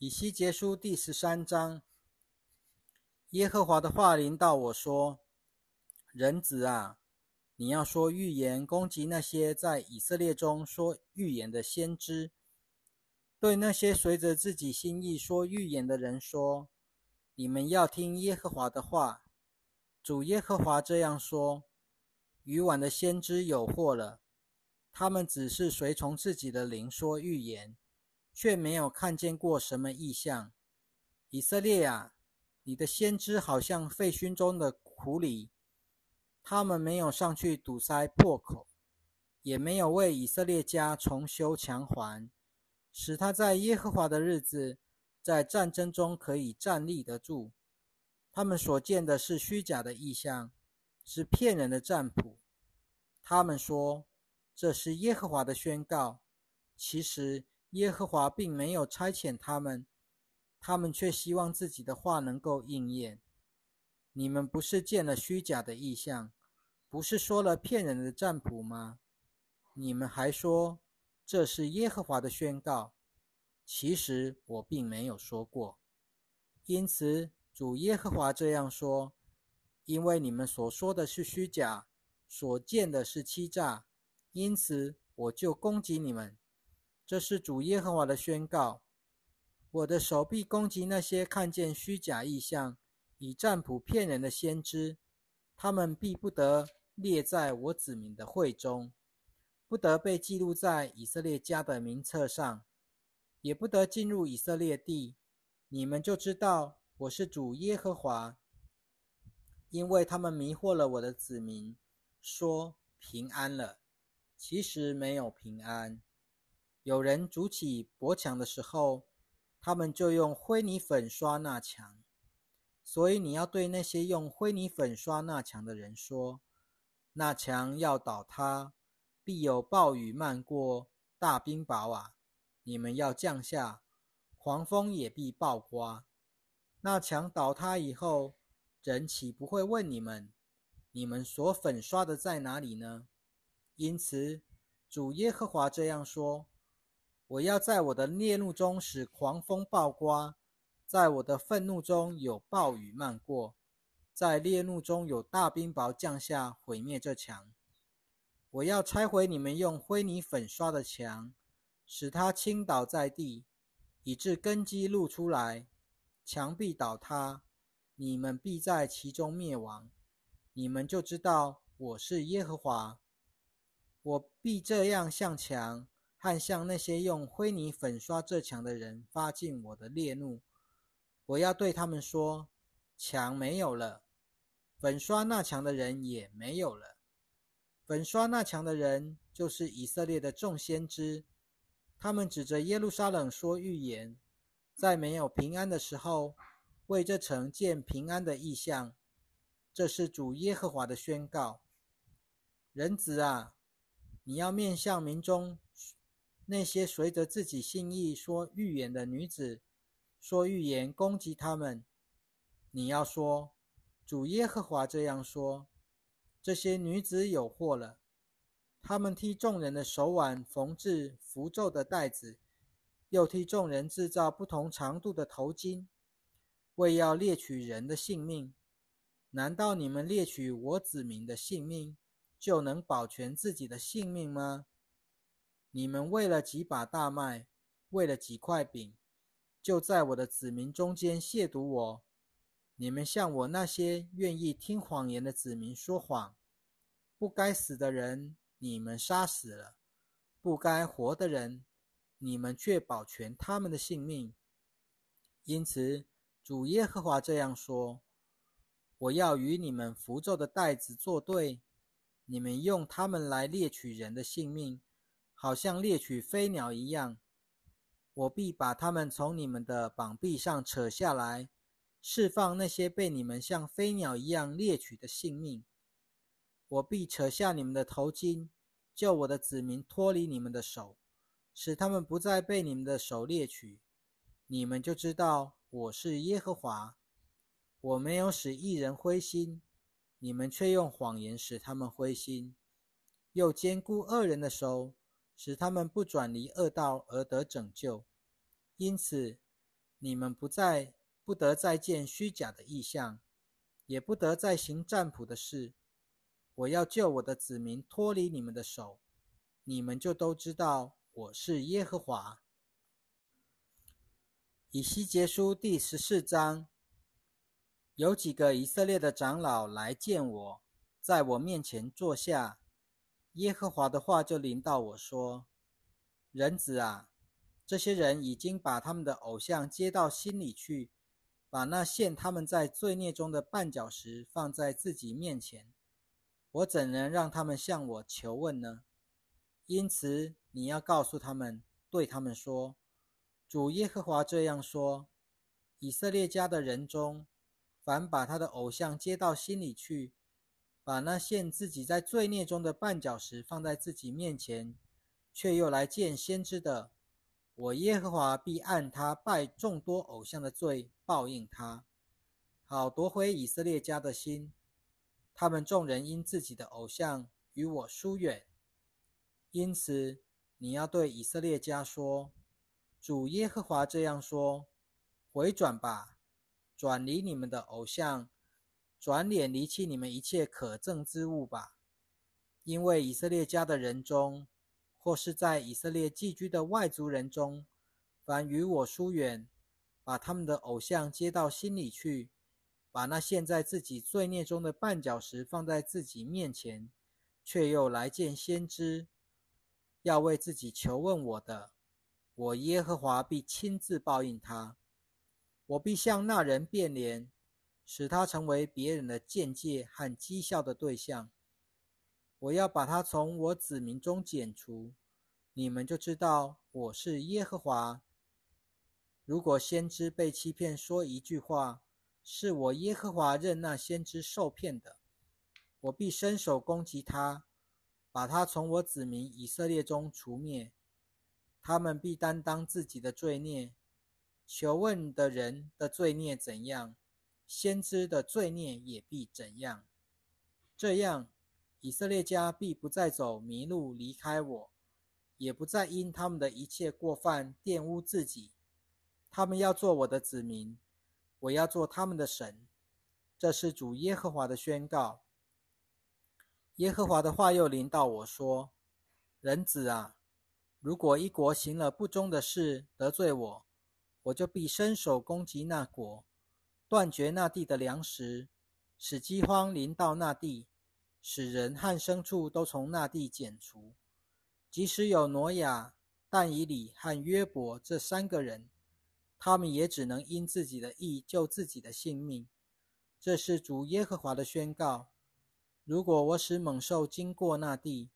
以西结书第十三章，耶和华的话临到我说：“人子啊，你要说预言，攻击那些在以色列中说预言的先知，对那些随着自己心意说预言的人说：你们要听耶和华的话。主耶和华这样说：愚顽的先知有祸了，他们只是随从自己的灵说预言。”却没有看见过什么异象。以色列啊，你的先知好像废墟中的苦里，他们没有上去堵塞破口，也没有为以色列家重修墙环，使他在耶和华的日子，在战争中可以站立得住。他们所见的是虚假的异象，是骗人的占卜。他们说这是耶和华的宣告，其实。耶和华并没有差遣他们，他们却希望自己的话能够应验。你们不是见了虚假的意象，不是说了骗人的占卜吗？你们还说这是耶和华的宣告，其实我并没有说过。因此，主耶和华这样说：因为你们所说的是虚假，所见的是欺诈，因此我就攻击你们。这是主耶和华的宣告：我的手臂攻击那些看见虚假意象、以占卜骗人的先知，他们必不得列在我子民的会中，不得被记录在以色列家的名册上，也不得进入以色列地。你们就知道我是主耶和华，因为他们迷惑了我的子民，说平安了，其实没有平安。有人筑起薄墙的时候，他们就用灰泥粉刷那墙。所以你要对那些用灰泥粉刷那墙的人说：那墙要倒塌，必有暴雨漫过，大冰雹啊！你们要降下，狂风也必暴刮。那墙倒塌以后，人岂不会问你们：你们所粉刷的在哪里呢？因此，主耶和华这样说。我要在我的烈怒中使狂风暴刮，在我的愤怒中有暴雨漫过，在烈怒中有大冰雹降下，毁灭这墙。我要拆毁你们用灰泥粉刷的墙，使它倾倒在地，以致根基露出来，墙壁倒塌，你们必在其中灭亡。你们就知道我是耶和华。我必这样向墙。和向那些用灰泥粉刷这墙的人发尽我的烈怒，我要对他们说：墙没有了，粉刷那墙的人也没有了。粉刷那墙的人就是以色列的众先知，他们指着耶路撒冷说预言，在没有平安的时候，为这城建平安的意象。这是主耶和华的宣告。人子啊，你要面向民中。那些随着自己心意说预言的女子，说预言攻击他们。你要说，主耶和华这样说：这些女子有祸了。他们替众人的手腕缝制符咒的带子，又替众人制造不同长度的头巾，为要猎取人的性命。难道你们猎取我子民的性命，就能保全自己的性命吗？你们为了几把大麦，为了几块饼，就在我的子民中间亵渎我。你们向我那些愿意听谎言的子民说谎，不该死的人，你们杀死了；不该活的人，你们却保全他们的性命。因此，主耶和华这样说：我要与你们符咒的袋子作对，你们用它们来猎取人的性命。好像猎取飞鸟一样，我必把他们从你们的膀臂上扯下来，释放那些被你们像飞鸟一样猎取的性命。我必扯下你们的头巾，救我的子民脱离你们的手，使他们不再被你们的手猎取。你们就知道我是耶和华。我没有使一人灰心，你们却用谎言使他们灰心，又兼顾恶人的手。使他们不转离恶道而得拯救，因此你们不再不得再见虚假的意象，也不得再行占卜的事。我要救我的子民脱离你们的手，你们就都知道我是耶和华。以西结书第十四章，有几个以色列的长老来见我，在我面前坐下。耶和华的话就临到我说：“人子啊，这些人已经把他们的偶像接到心里去，把那陷他们在罪孽中的绊脚石放在自己面前。我怎能让他们向我求问呢？因此，你要告诉他们，对他们说。”主耶和华这样说：以色列家的人中，凡把他的偶像接到心里去，把那陷自己在罪孽中的绊脚石放在自己面前，却又来见先知的，我耶和华必按他拜众多偶像的罪报应他，好夺回以色列家的心。他们众人因自己的偶像与我疏远，因此你要对以色列家说。主耶和华这样说：“回转吧，转离你们的偶像，转脸离弃你们一切可憎之物吧。因为以色列家的人中，或是在以色列寄居的外族人中，凡与我疏远，把他们的偶像接到心里去，把那陷在自己罪孽中的绊脚石放在自己面前，却又来见先知，要为自己求问我的。”我耶和华必亲自报应他，我必向那人变脸，使他成为别人的见解和讥笑的对象。我要把他从我子民中剪除，你们就知道我是耶和华。如果先知被欺骗说一句话，是我耶和华任那先知受骗的，我必伸手攻击他，把他从我子民以色列中除灭。他们必担当自己的罪孽。求问的人的罪孽怎样，先知的罪孽也必怎样。这样，以色列家必不再走迷路离开我，也不再因他们的一切过犯玷污自己。他们要做我的子民，我要做他们的神。这是主耶和华的宣告。耶和华的话又临到我说：“人子啊。”如果一国行了不忠的事，得罪我，我就必伸手攻击那国，断绝那地的粮食，使饥荒临到那地，使人和牲畜都从那地剪除。即使有挪亚、但以理和约伯这三个人，他们也只能因自己的意救自己的性命。这是主耶和华的宣告：如果我使猛兽经过那地，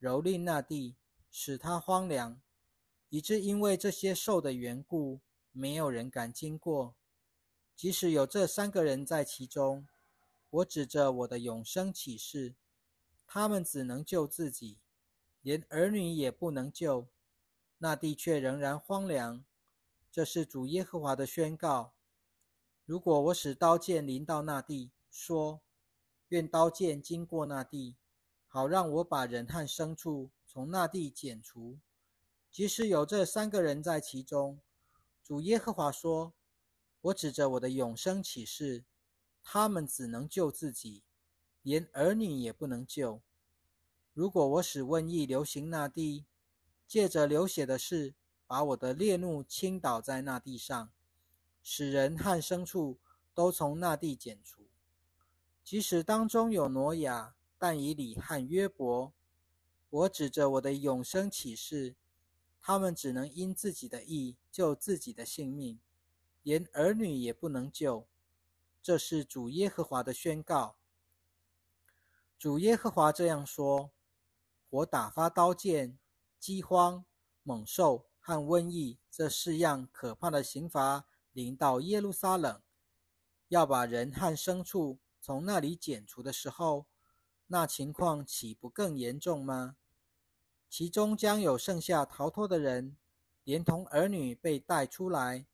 蹂躏那地，使它荒凉，以致因为这些兽的缘故，没有人敢经过。即使有这三个人在其中，我指着我的永生启示，他们只能救自己，连儿女也不能救。那地却仍然荒凉。这是主耶和华的宣告。如果我使刀剑临到那地，说：愿刀剑经过那地，好让我把人和牲畜。从那地剪除，即使有这三个人在其中，主耶和华说：“我指着我的永生启示，他们只能救自己，连儿女也不能救。如果我使瘟疫流行那地，借着流血的事，把我的烈怒倾倒在那地上，使人和牲畜都从那地剪除，即使当中有挪亚、但以理和约伯。”我指着我的永生启示，他们只能因自己的意救自己的性命，连儿女也不能救。这是主耶和华的宣告。主耶和华这样说：我打发刀剑、饥荒、猛兽和瘟疫这四样可怕的刑罚临到耶路撒冷，要把人和牲畜从那里剪除的时候。那情况岂不更严重吗？其中将有剩下逃脱的人，连同儿女被带出来。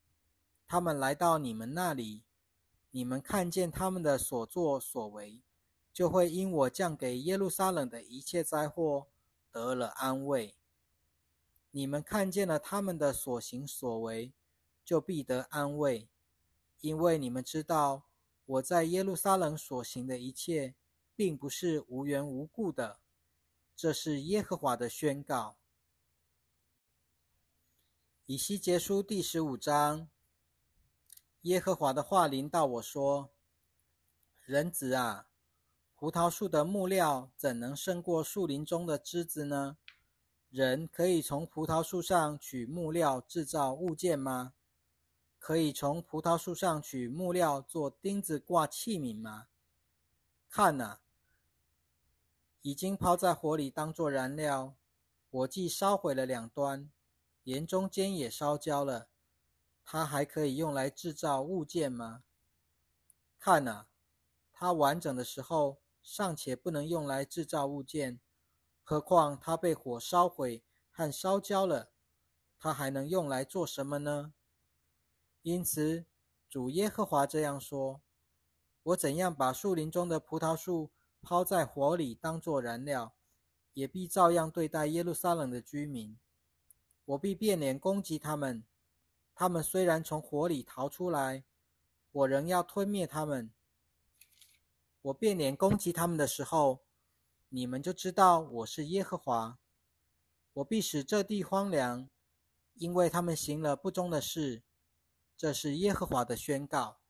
他们来到你们那里，你们看见他们的所作所为，就会因我降给耶路撒冷的一切灾祸得了安慰。你们看见了他们的所行所为，就必得安慰，因为你们知道我在耶路撒冷所行的一切，并不是无缘无故的。这是耶和华的宣告。以西结书第十五章，耶和华的话临到我说：“人子啊，葡萄树的木料怎能胜过树林中的枝子呢？人可以从葡萄树上取木料制造物件吗？”可以从葡萄树上取木料做钉子挂器皿吗？看啊，已经抛在火里当作燃料，火既烧毁了两端，连中间也烧焦了，它还可以用来制造物件吗？看啊，它完整的时候尚且不能用来制造物件，何况它被火烧毁和烧焦了，它还能用来做什么呢？因此，主耶和华这样说：“我怎样把树林中的葡萄树抛在火里当作燃料，也必照样对待耶路撒冷的居民。我必变脸攻击他们。他们虽然从火里逃出来，我仍要吞灭他们。我变脸攻击他们的时候，你们就知道我是耶和华。我必使这地荒凉，因为他们行了不忠的事。”这是耶和华的宣告。